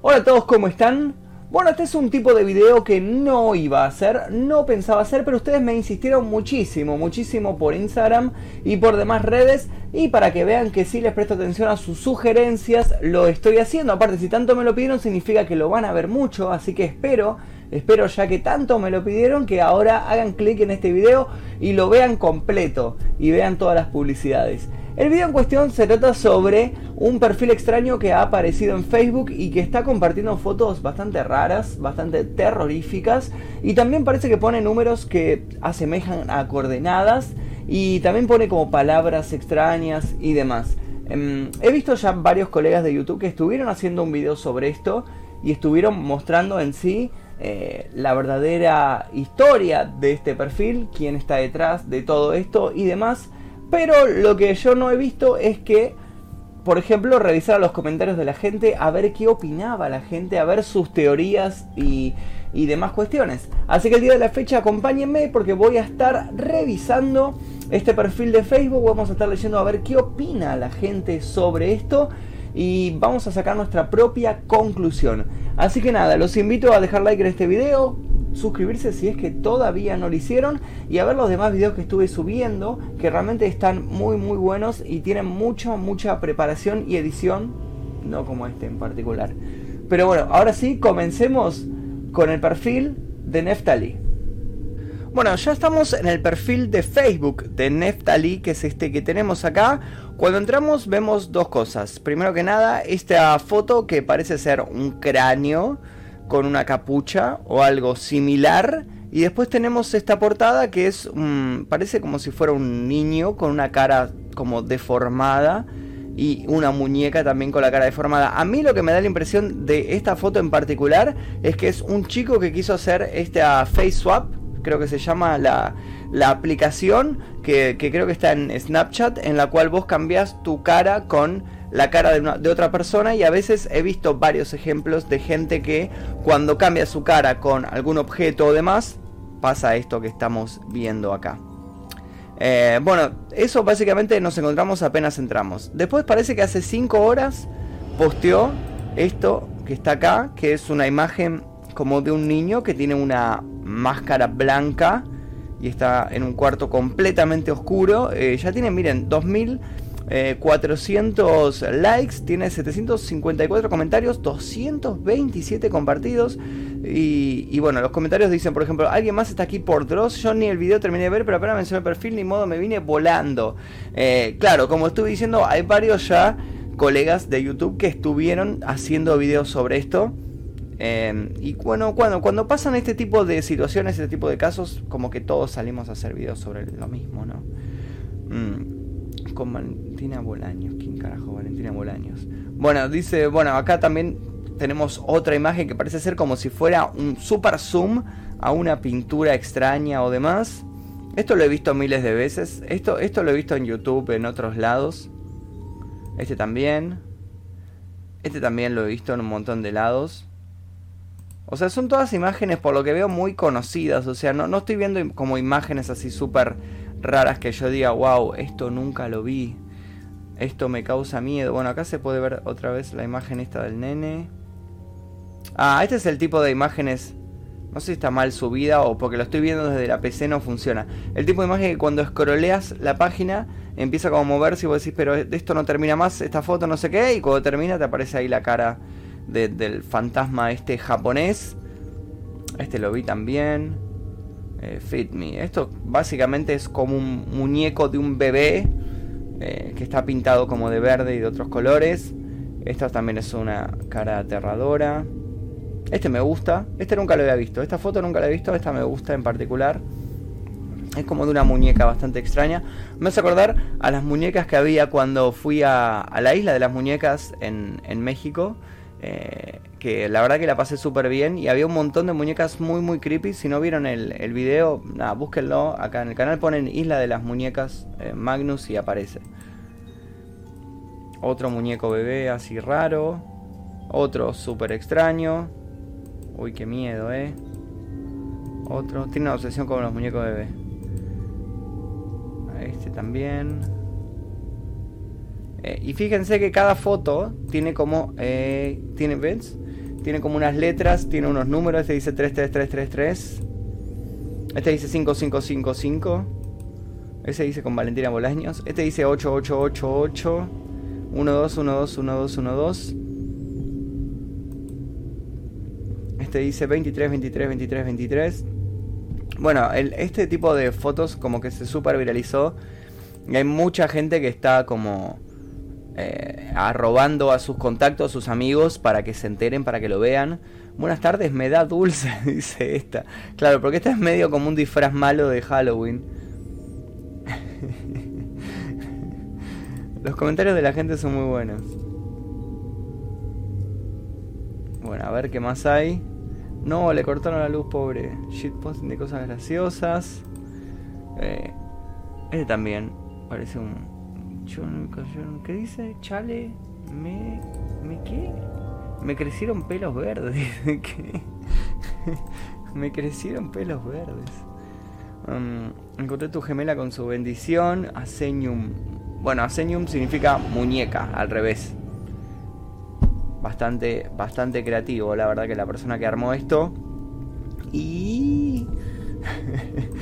Hola a todos, ¿cómo están? Bueno, este es un tipo de video que no iba a hacer, no pensaba hacer, pero ustedes me insistieron muchísimo, muchísimo por Instagram y por demás redes. Y para que vean que sí les presto atención a sus sugerencias, lo estoy haciendo. Aparte, si tanto me lo pidieron, significa que lo van a ver mucho, así que espero Espero ya que tanto me lo pidieron que ahora hagan clic en este video y lo vean completo y vean todas las publicidades. El video en cuestión se trata sobre un perfil extraño que ha aparecido en Facebook y que está compartiendo fotos bastante raras, bastante terroríficas y también parece que pone números que asemejan a coordenadas y también pone como palabras extrañas y demás. Em, he visto ya varios colegas de YouTube que estuvieron haciendo un video sobre esto y estuvieron mostrando en sí eh, la verdadera historia de este perfil, quién está detrás de todo esto y demás. Pero lo que yo no he visto es que, por ejemplo, revisar los comentarios de la gente, a ver qué opinaba la gente, a ver sus teorías y, y demás cuestiones. Así que el día de la fecha acompáñenme porque voy a estar revisando este perfil de Facebook, vamos a estar leyendo a ver qué opina la gente sobre esto y vamos a sacar nuestra propia conclusión. Así que nada, los invito a dejar like en este video, suscribirse si es que todavía no lo hicieron y a ver los demás videos que estuve subiendo que realmente están muy muy buenos y tienen mucha mucha preparación y edición, no como este en particular. Pero bueno, ahora sí, comencemos con el perfil de Neftali. Bueno, ya estamos en el perfil de Facebook de Neftali, que es este que tenemos acá. Cuando entramos vemos dos cosas. Primero que nada, esta foto que parece ser un cráneo con una capucha o algo similar. Y después tenemos esta portada que es, parece como si fuera un niño con una cara como deformada y una muñeca también con la cara deformada. A mí lo que me da la impresión de esta foto en particular es que es un chico que quiso hacer esta face swap creo que se llama la, aplicación, que, creo que está en Snapchat, en la cual vos cambias tu cara con la cara de, otra persona y a veces he visto varios ejemplos de gente que cuando cambia su cara con algún objeto o demás, pasa esto que estamos viendo acá. Eh, bueno, eso básicamente nos encontramos apenas entramos. Después parece que hace 5 horas posteó esto que está acá, que es una imagen como de un niño que tiene una máscara blanca y está en un cuarto completamente oscuro. Eh, ya tiene, miren, 2400 eh, likes, tiene 754 comentarios, 227 compartidos. Y, bueno, los comentarios dicen, por ejemplo, alguien más está aquí por Dross. Yo ni el video terminé de ver, pero apenas mencioné el perfil, ni modo, me vine volando. Eh, claro, como estuve diciendo, hay varios ya colegas de YouTube que estuvieron haciendo videos sobre esto. Em, y bueno, cuando, cuando pasan este tipo de situaciones, este tipo de casos, como que todos salimos a hacer videos sobre lo mismo, ¿no? Mm, Valentina Bolaños. ¿Quién carajo Valentina Bolaños? Bueno, dice, bueno, acá también tenemos otra imagen que parece ser como si fuera un super zoom a una pintura extraña o demás. Esto lo he visto miles de veces. Esto, esto lo he visto en YouTube, en otros lados. Este también. Este también lo he visto en un montón de lados. O sea, son todas imágenes, por lo que veo, muy conocidas. O sea, no, no estoy viendo como imágenes así súper raras que yo diga, wow, esto nunca lo vi. Esto me causa miedo. Bueno, acá se puede ver otra vez la imagen esta del nene. Ah, este es el tipo de imágenes. No sé si está mal subida o porque lo estoy viendo desde la PC no funciona. El tipo de imagen que cuando escroleas la página empieza como a moverse y vos decís, pero esto no termina más, esta foto no sé qué. Y cuando termina te aparece ahí la cara del fantasma este japonés. Este lo vi también. Eh, Fit Me. Esto básicamente es como un muñeco de un bebé eh, que está pintado como de verde y de otros colores. Esta también es una cara aterradora. Este me gusta. Este nunca lo había visto. Esta foto nunca la he visto. Esta me gusta en particular. Es como de una muñeca bastante extraña. Me hace acordar a las muñecas que había cuando fui a, la isla de las muñecas en, en México. Eh, que la verdad que la pasé súper bien y había un montón de muñecas muy muy creepy. Si no vieron el, el video, nada, búsquenlo. Acá en el canal ponen Isla de las Muñecas eh, Magnus y aparece. Otro muñeco bebé así raro. Otro súper extraño. Uy, qué miedo, eh. Otro. Tiene una obsesión con los muñecos bebé. Este también. Eh, y fíjense que cada foto tiene como, eh, tiene, ¿ves? Tiene como unas letras, tiene unos números. Este dice 33333. Este dice 5555. Ese dice con Valentina Bolaños. Este dice 8888. 12121212. Este dice 23 23 23 23. Bueno, este tipo de fotos como que se super viralizó. Y hay mucha gente que está como eh, arrobando a sus contactos, a sus amigos, para que se enteren, para que lo vean. Buenas tardes, me da dulce, dice esta. Claro, porque esta es medio como un disfraz malo de Halloween. Los comentarios de la gente son muy buenos. Bueno, a ver qué más hay. No, le cortaron la luz, pobre. Shitposting de cosas graciosas. Eh, este también. Parece un. ¿Qué dice? Chale. Me. ¿Me qué? Me crecieron pelos verdes. Me crecieron pelos verdes. Um, encontré tu gemela con su bendición. Asenium. Bueno, Asenium significa muñeca, al revés. Bastante, bastante creativo, la verdad, que la persona que armó esto. Y.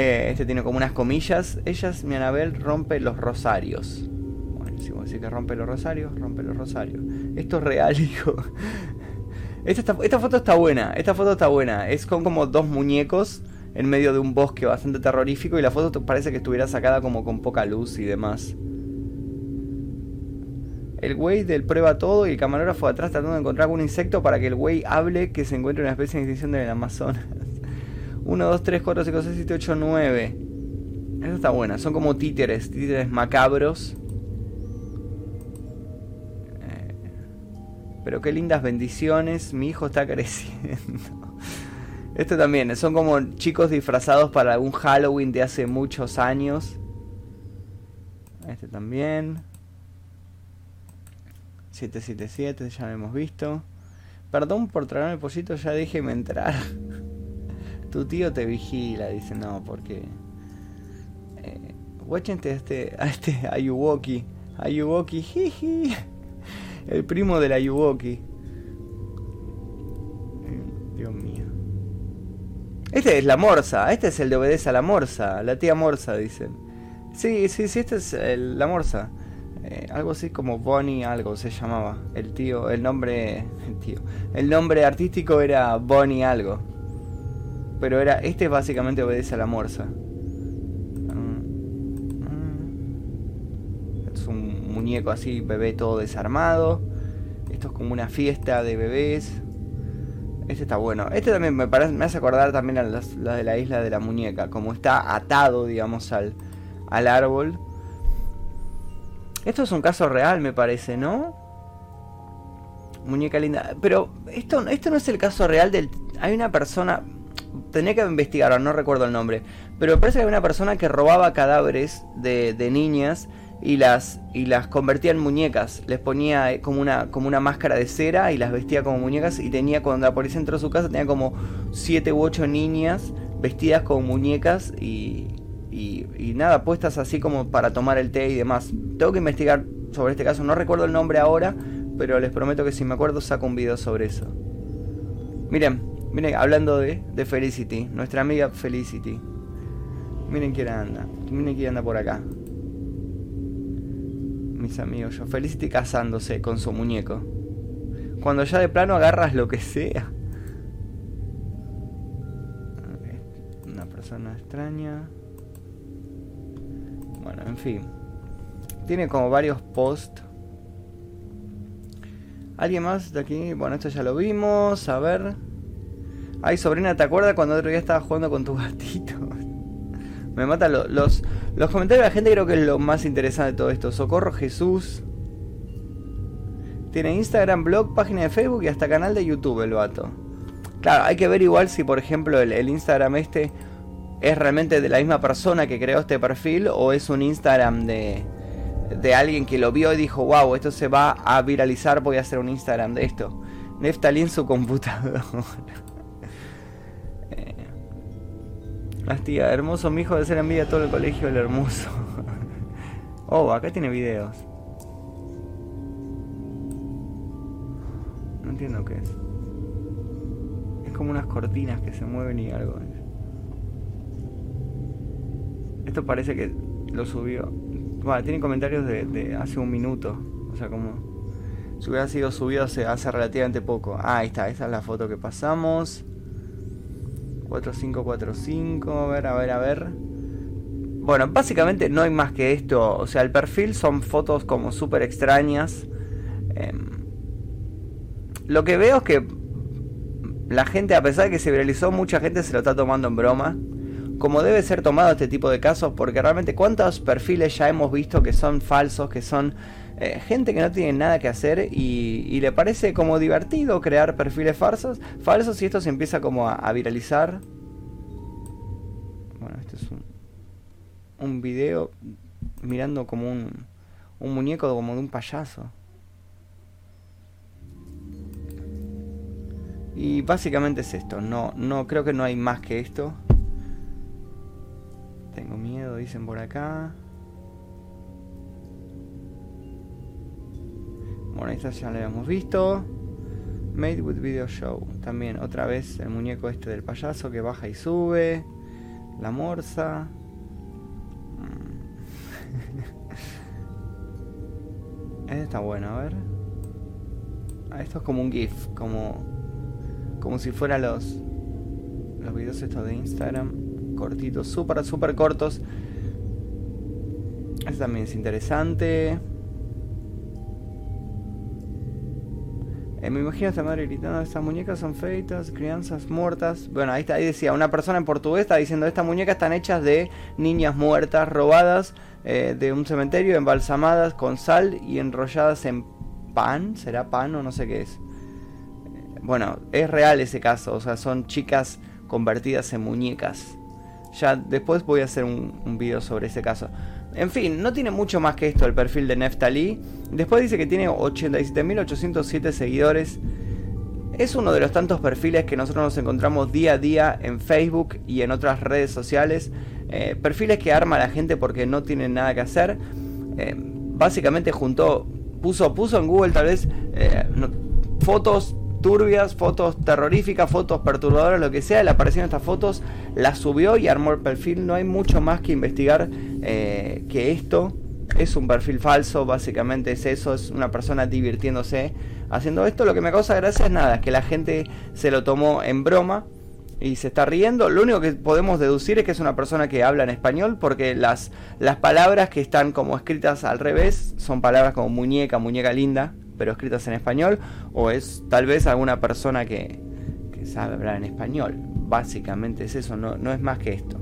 Eh, este tiene como unas comillas. Ellas, mi Anabel, rompe los rosarios. Bueno, si vos decís que rompe los rosarios, rompe los rosarios. Esto es real, hijo. Esta, esta, foto está buena. Esta foto está buena. Es con como dos muñecos en medio de un bosque bastante terrorífico. Y la foto parece que estuviera sacada como con poca luz y demás. El güey del prueba todo y el camarógrafo atrás tratando de encontrar algún insecto para que el güey hable que se encuentre una especie de extinción del Amazonas. 1, 2, 3, 4, 5, 6, 7, 8, 9. Esa está buena. Son como títeres, títeres macabros. Eh, pero qué lindas bendiciones. Mi hijo está creciendo. Esto también, son como chicos disfrazados para un Halloween de hace muchos años. Este también. 777, ya lo hemos visto. Perdón por traerme el pollito, ya déjeme entrar. Tu tío te vigila, dice, no, porque... Eh, este, a este Ayuwoki. Ayuwoki, jiji. El primo del Ayuwoki. Eh, Dios mío. Este es la morsa. Este es el de obedece a la morsa. La tía morsa, dicen. Sí, sí, sí, este es la morsa. Eh, algo así como Bonnie algo se llamaba. El tío, el nombre... El tío. El nombre artístico era Bonnie algo. Pero era. Este básicamente obedece a la morsa. Es un muñeco así, bebé todo desarmado. Esto es como una fiesta de bebés. Este está bueno. Este también me, parece, me hace acordar también a la de la isla de la muñeca. Como está atado, digamos, al, al árbol. Esto es un caso real, me parece, ¿no? Muñeca linda. Pero esto, esto no es el caso real del... Hay una persona tenía que investigar, no recuerdo el nombre, pero me parece que había una persona que robaba cadáveres de, niñas y las, y las convertía en muñecas. Les ponía eh, como una, como una máscara de cera y las vestía como muñecas. Y tenía, cuando la policía entró a su casa, tenía como 7 u 8 niñas vestidas como muñecas y, y, y, nada, puestas así como para tomar el té y demás. Tengo que investigar sobre este caso, no recuerdo el nombre ahora, pero les prometo que si me acuerdo saco un video sobre eso. Miren, Miren, hablando de, de Felicity, nuestra amiga Felicity. Miren quién anda. Miren quién anda por acá. Mis amigos, yo. Felicity casándose con su muñeco. Cuando ya de plano agarras lo que sea. Una persona extraña. Bueno, en fin. Tiene como varios posts. ¿Alguien más de aquí? Bueno, esto ya lo vimos. A ver. Ay, sobrina, ¿te acuerdas cuando otro día estaba jugando con tu gatito? Me mata los, los comentarios de la gente, creo que es lo más interesante de todo esto. Socorro Jesús. Tiene Instagram, blog, página de Facebook y hasta canal de YouTube el vato. Claro, hay que ver igual si, por ejemplo, el, el Instagram este es realmente de la misma persona que creó este perfil o es un Instagram de, de alguien que lo vio y dijo, wow, esto se va a viralizar, voy a hacer un Instagram de esto. Neftalí en su computadora. tía, hermoso mi hijo de ser envidia todo el colegio, el hermoso. oh, acá tiene videos. No entiendo qué es. Es como unas cortinas que se mueven y algo. Esto parece que lo subió. Bueno, tiene comentarios de, hace un minuto. O sea, como si hubiera sido subido hace, hace relativamente poco. Ah, ahí está, esa es la foto que pasamos. 4545, a ver, a ver, a ver. Bueno, básicamente no hay más que esto. O sea, el perfil son fotos como súper extrañas. Em, lo que veo es que la gente, a pesar de que se viralizó, mucha gente se lo está tomando en broma. Como debe ser tomado este tipo de casos, porque realmente cuántos perfiles ya hemos visto que son falsos, que son eh, gente que no tiene nada que hacer y, le parece como divertido crear perfiles falsos, falsos y esto se empieza como a, viralizar. Bueno, este es un, un video mirando como un, un muñeco como de un payaso. Y básicamente es esto, no, no creo que no hay más que esto. Tengo miedo, dicen por acá. Bueno, esta ya la habíamos visto. Made with Video Show. También otra vez el muñeco este del payaso que baja y sube. La morsa. este está bueno, a ver. Ah, esto es como un GIF, como como si fueran los los videos estos de Instagram cortitos, súper súper cortos. Este también es interesante. Eh, me imagino a esta madre gritando, estas muñecas son feitas, crianzas muertas. Bueno, ahí, está, ahí decía, una persona en portugués está diciendo, estas muñecas están hechas de niñas muertas, robadas eh, de un cementerio, embalsamadas con sal y enrolladas en pan. ¿Será pan o no sé qué es? Bueno, es real ese caso, o sea, son chicas convertidas en muñecas. Ya después voy a hacer un, video sobre ese caso. En fin, no tiene mucho más que esto el perfil de Neftali. Después dice que tiene 87.807 seguidores. Es uno de los tantos perfiles que nosotros nos encontramos día a día en Facebook y en otras redes sociales. Eh, perfiles que arma la gente porque no tienen nada que hacer. Eh, básicamente juntó, puso, puso en Google tal vez eh, fotos turbias, fotos terroríficas, fotos perturbadoras, lo que sea. Le aparecieron estas fotos, las subió y armó el perfil. No hay mucho más que investigar eh, que esto. Es un perfil falso, básicamente es eso, es una persona divirtiéndose haciendo esto. Lo que me causa gracia es nada, es que la gente se lo tomó en broma y se está riendo. Lo único que podemos deducir es que es una persona que habla en español porque las, las palabras que están como escritas al revés son palabras como muñeca, muñeca linda, pero escritas en español, o es tal vez alguna persona que, sabe hablar en español. Básicamente es eso, no, no es más que esto.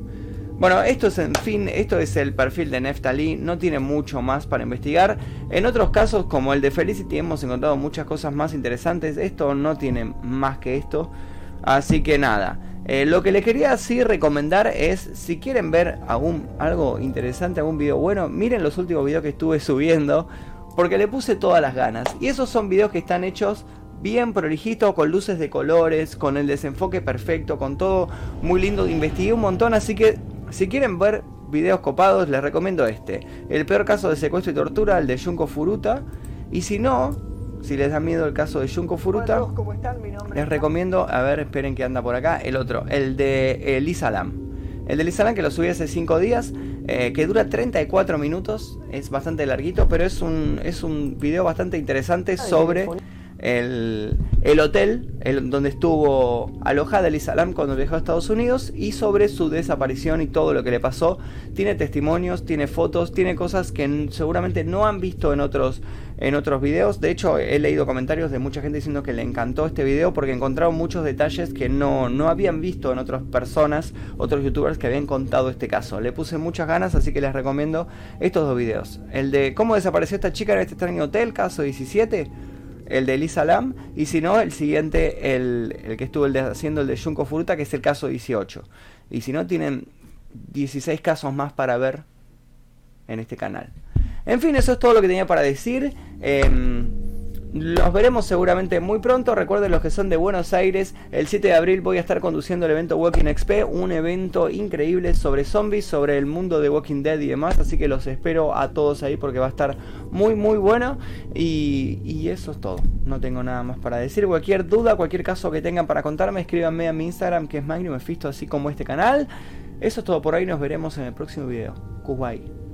Bueno, esto es en fin, esto es el perfil de Neftali, no tiene mucho más para investigar. En otros casos, como el de Felicity, hemos encontrado muchas cosas más interesantes. Esto no tiene más que esto. Así que nada, eh, lo que les quería así recomendar es, si quieren ver algún, algo interesante, algún video bueno, miren los últimos videos que estuve subiendo porque le puse todas las ganas. Y esos son videos que están hechos bien prolijitos, con luces de colores, con el desenfoque perfecto, con todo muy lindo. Investigué un montón, así que si quieren ver videos copados, les recomiendo este. El peor caso de secuestro y tortura, el de Junko Furuta. Y si no, si les da miedo el caso de Junko Furuta, les recomiendo, a ver, esperen que anda por acá, el otro, el de Elisa Lam. El de Lizalan que lo subí hace 5 días, eh, que dura 34 minutos, es bastante larguito, pero es un, es un video bastante interesante sobre el, el hotel el, donde estuvo alojada Elisa Lam cuando viajó a Estados Unidos y sobre su desaparición y todo lo que le pasó. Tiene testimonios, tiene fotos, tiene cosas que seguramente no han visto en otros, en otros videos. De hecho, he leído comentarios de mucha gente diciendo que le encantó este video porque encontraron muchos detalles que no, no habían visto en otras personas, otros youtubers que habían contado este caso. Le puse muchas ganas, así que les recomiendo estos dos videos. El de cómo desapareció esta chica en este extraño hotel, caso 17 el de Lisa Lam, y si no, el siguiente, el, que estuvo haciendo el de Junko Furuta, que es el caso 18. Y si no, tienen 16 casos más para ver en este canal. En fin, eso es todo lo que tenía para decir. Em, los veremos seguramente muy pronto. Recuerden los que son de Buenos Aires, el 7 de abril voy a estar conduciendo el evento Walking XP, un evento increíble sobre zombies, sobre el mundo de Walking Dead y demás. Así que los espero a todos ahí porque va a estar muy muy bueno. Y, eso es todo. No tengo nada más para decir. Cualquier duda, cualquier caso que tengan para contarme, escríbanme a mi Instagram que es Magnum así como este canal. Eso es todo por ahí. Nos veremos en el próximo video. Kuwait.